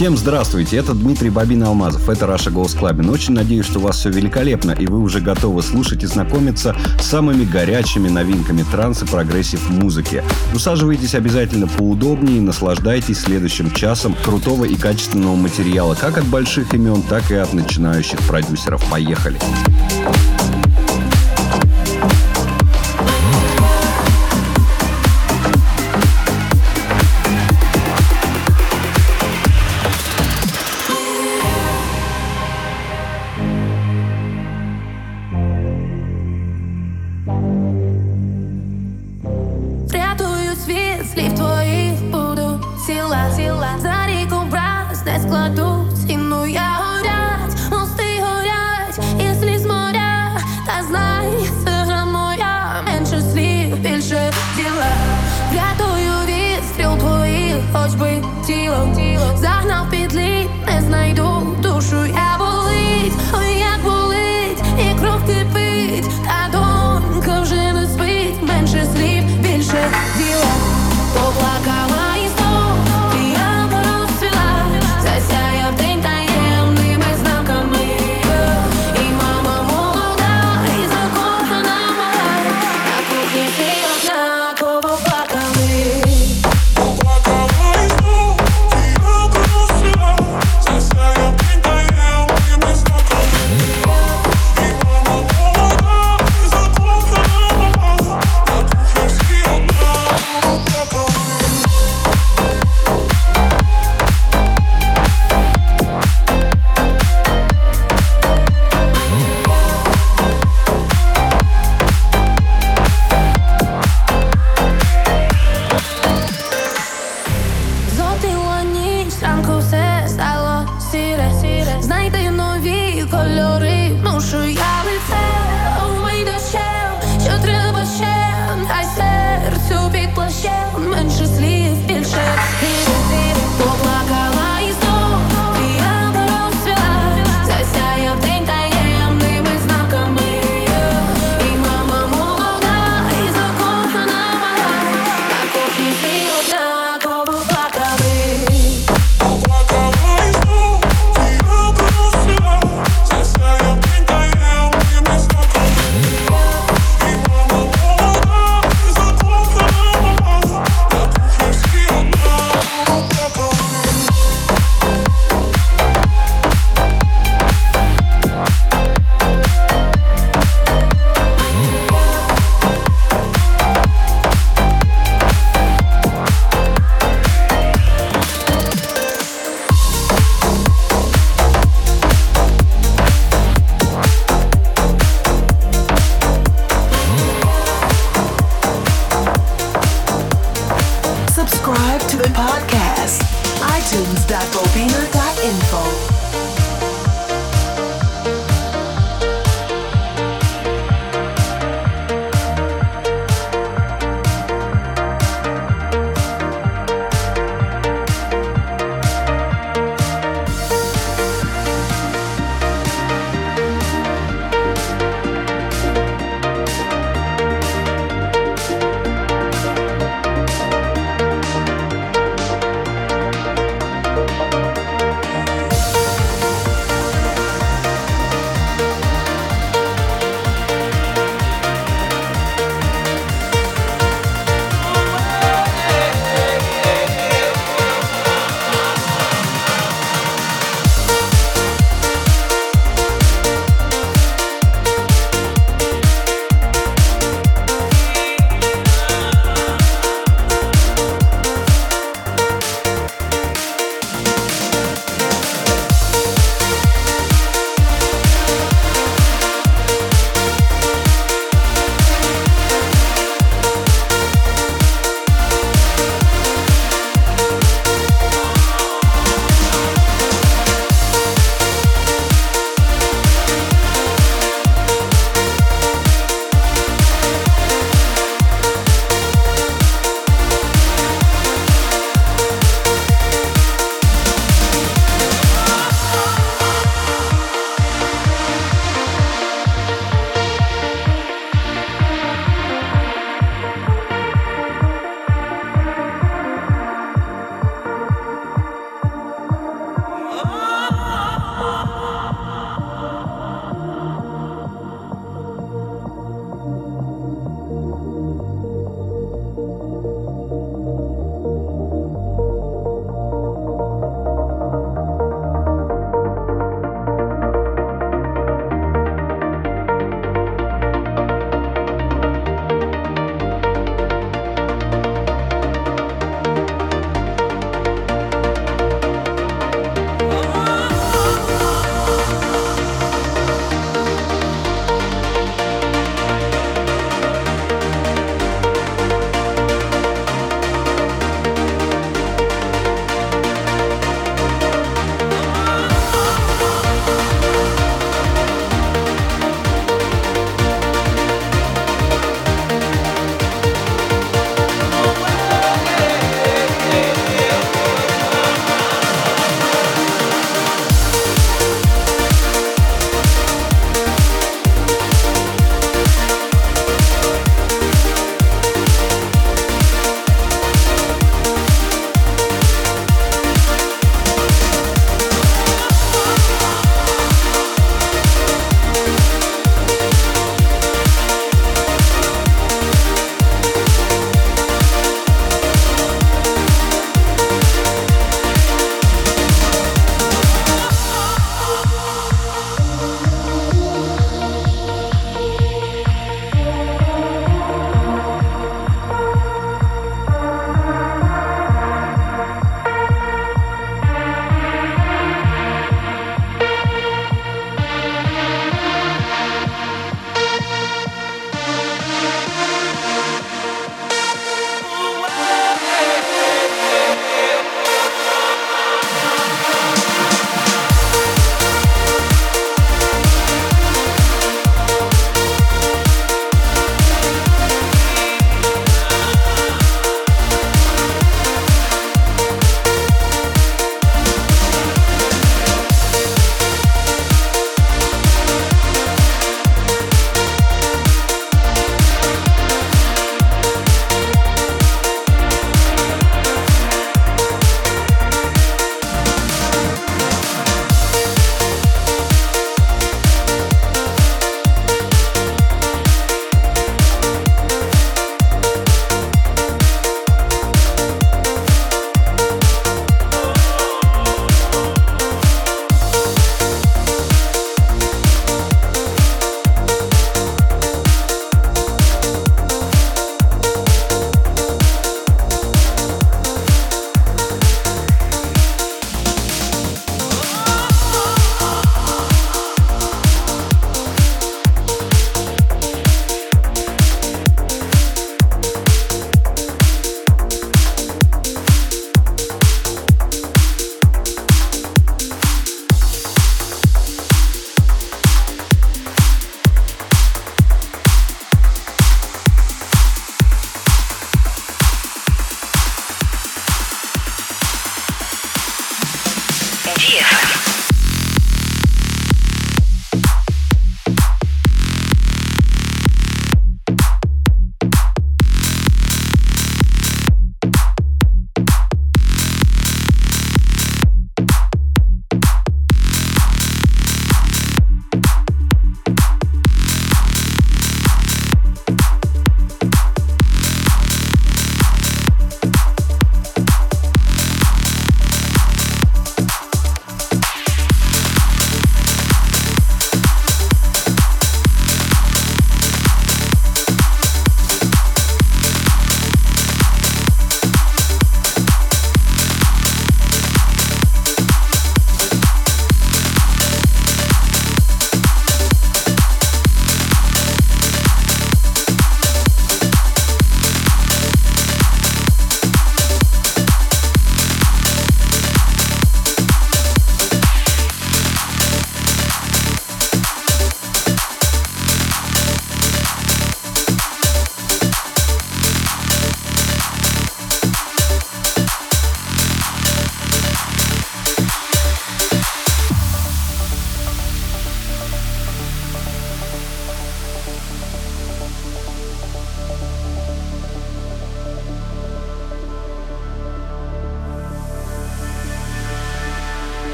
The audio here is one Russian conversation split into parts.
Всем здравствуйте, это Дмитрий Bobina Алмазов, это Russia Goes Clubbing. Очень надеюсь, что у вас все великолепно, и вы уже готовы слушать и знакомиться с самыми горячими новинками транс и progressive музыки. Усаживайтесь обязательно поудобнее и наслаждайтесь следующим часом крутого и качественного материала как от больших имен, так и от начинающих продюсеров. Поехали! Поехали!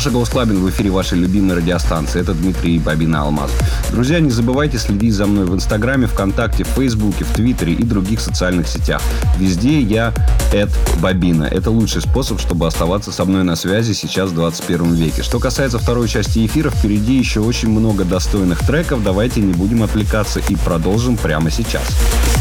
Russia Goes Clubbing в эфире вашей любимой радиостанции. Это Дмитрий Bobina Алмазов. Друзья, не забывайте следить за мной в Инстаграме, ВКонтакте, Фейсбуке, в Твиттере и других социальных сетях. Везде я at Bobina. Это лучший способ, чтобы оставаться со мной на связи сейчас в 21 веке. Что касается второй части эфира, впереди еще очень много достойных треков. Давайте не будем отвлекаться и продолжим прямо сейчас. Russia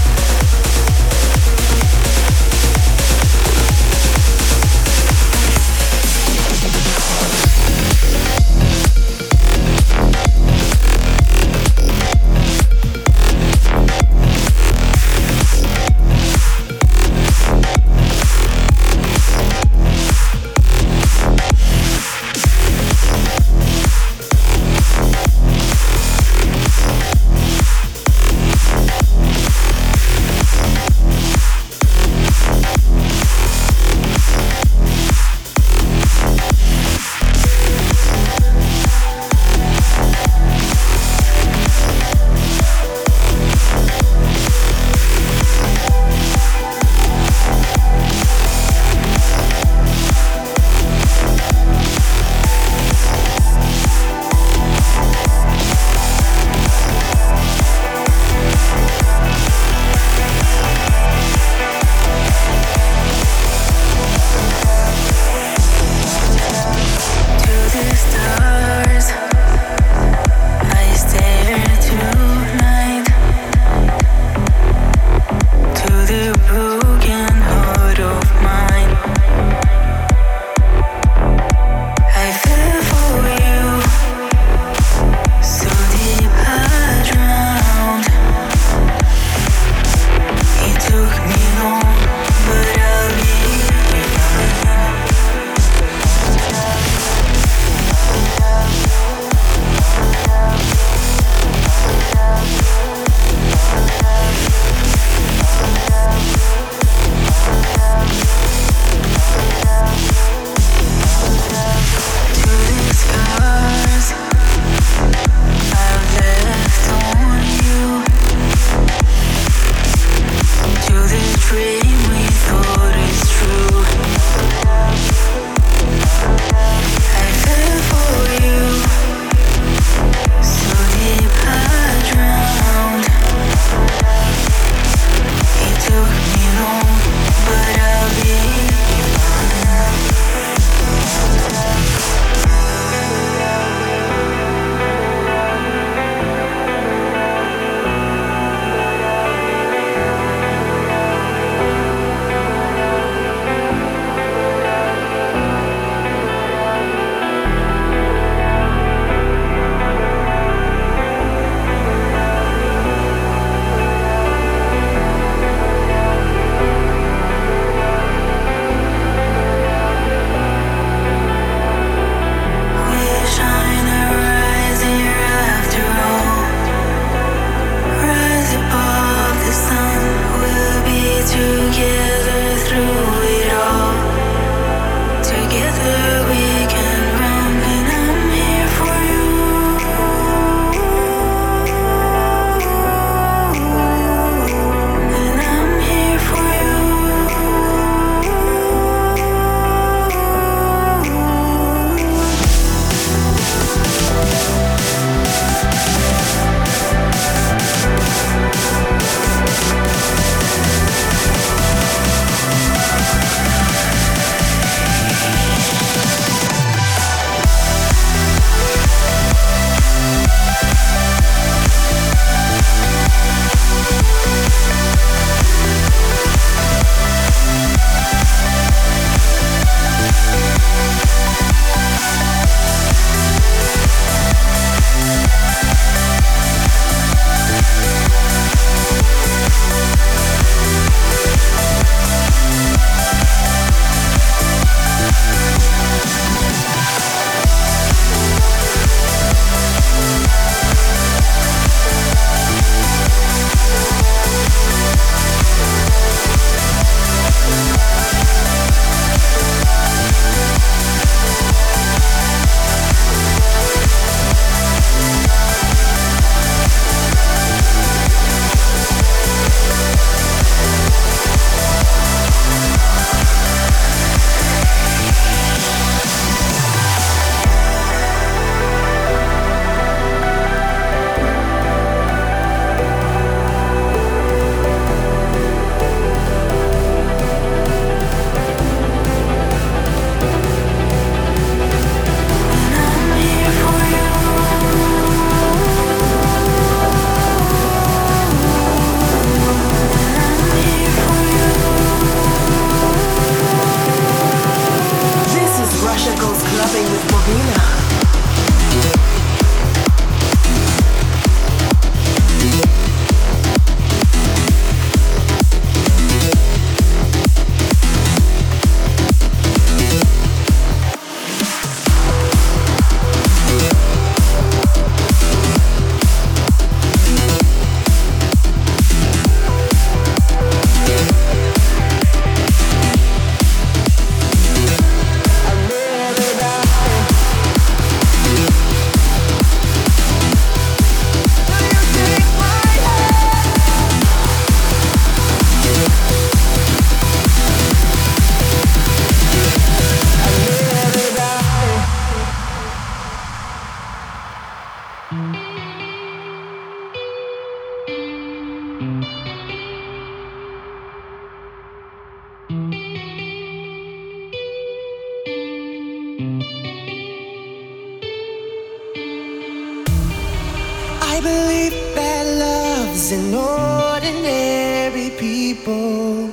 using ordinary people.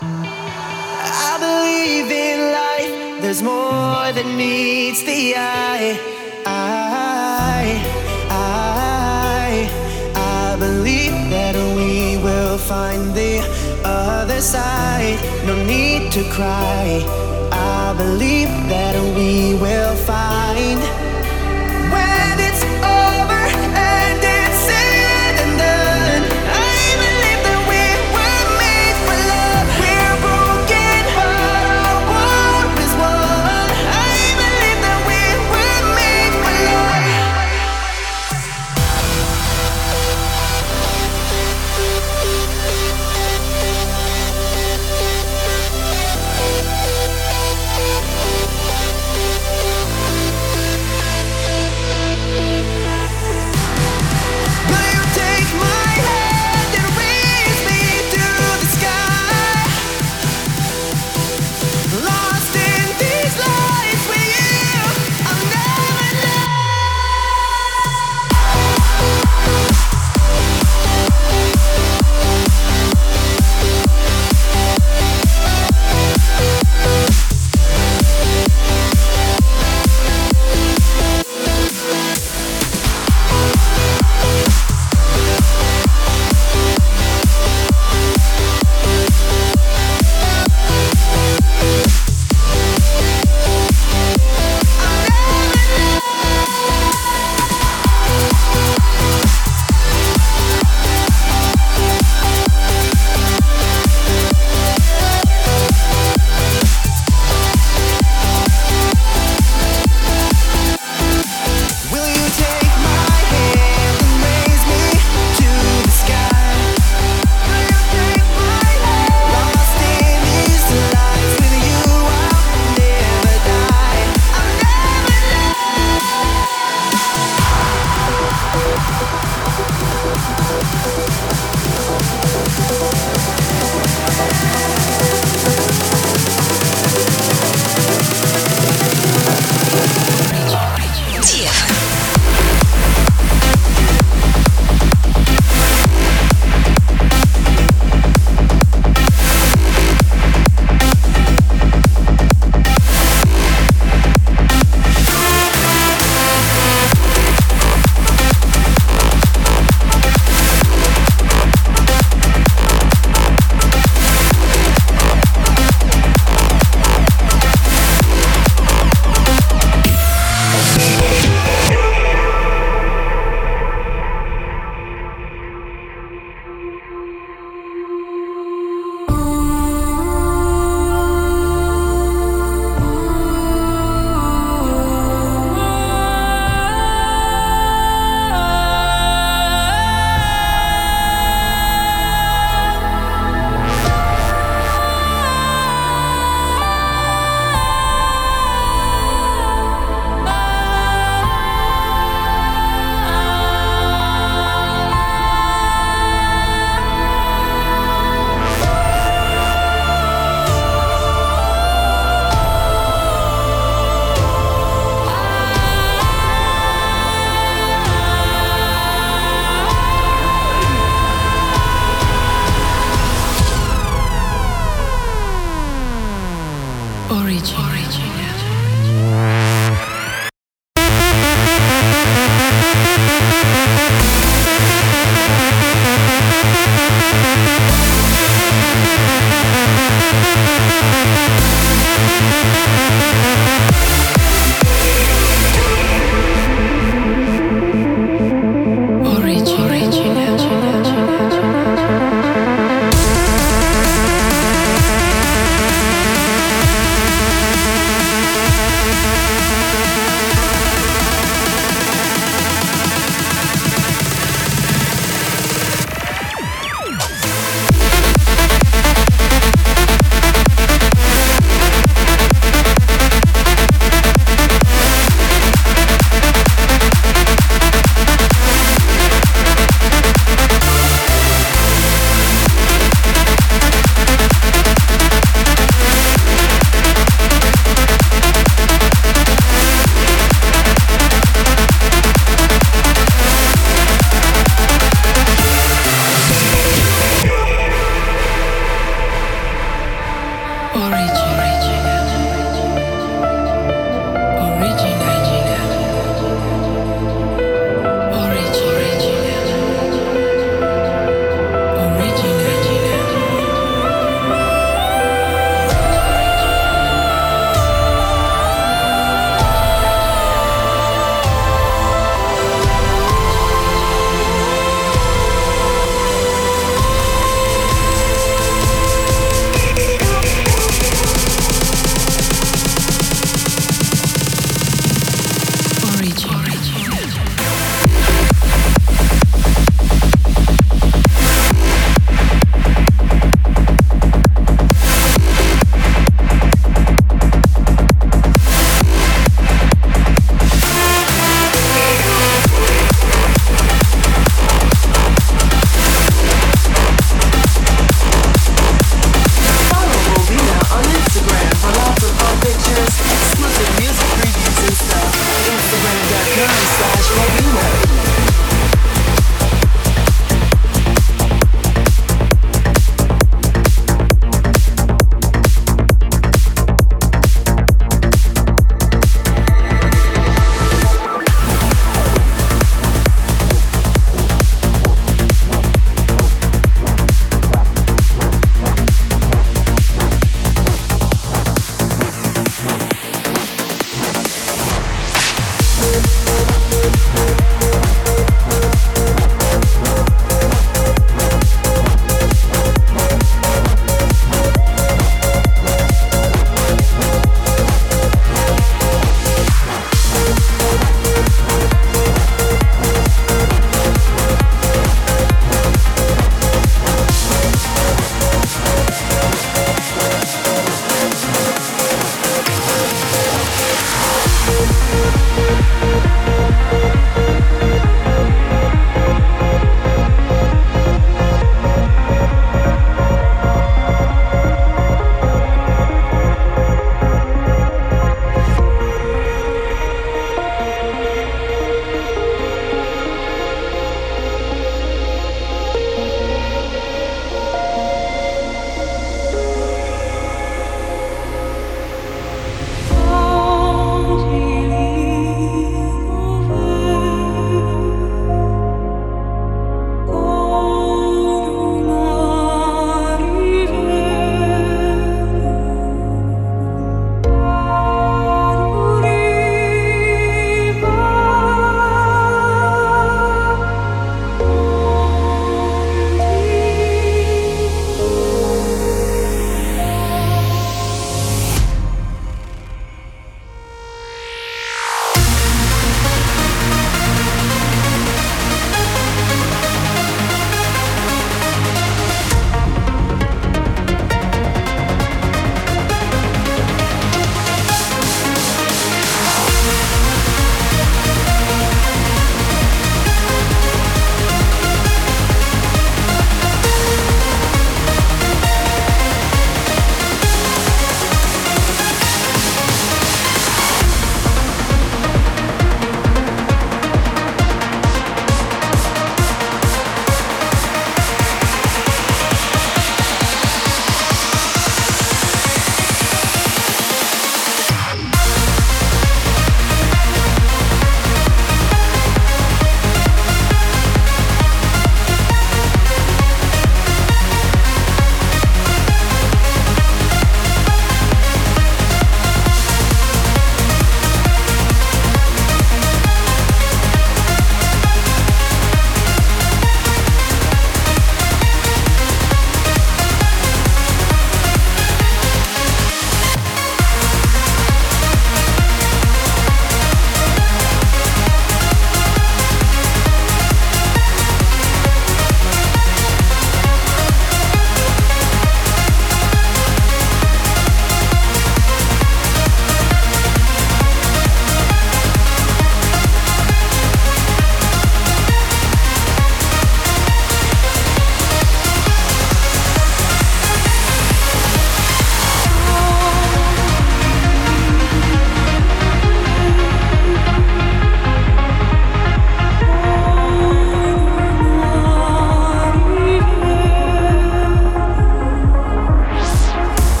I believe in life, there's more than meets the eye. I, I, I believe that we will find the other side. No need to cry. I believe that we will find.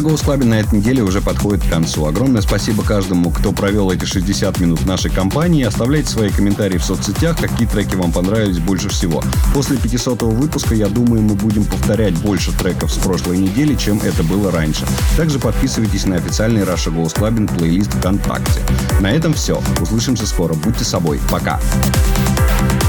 Goes Club на этой неделе уже подходит к концу. Огромное спасибо каждому, кто провел эти 60 минут в нашей компании. Оставляйте свои комментарии в соцсетях, какие треки вам понравились больше всего. После 500 выпуска, я думаю, мы будем повторять больше треков с прошлой недели, чем это было раньше. Также подписывайтесь на официальный Раша Goes Club плейлист ВКонтакте. На этом все. Услышимся скоро. Будьте собой. Пока. you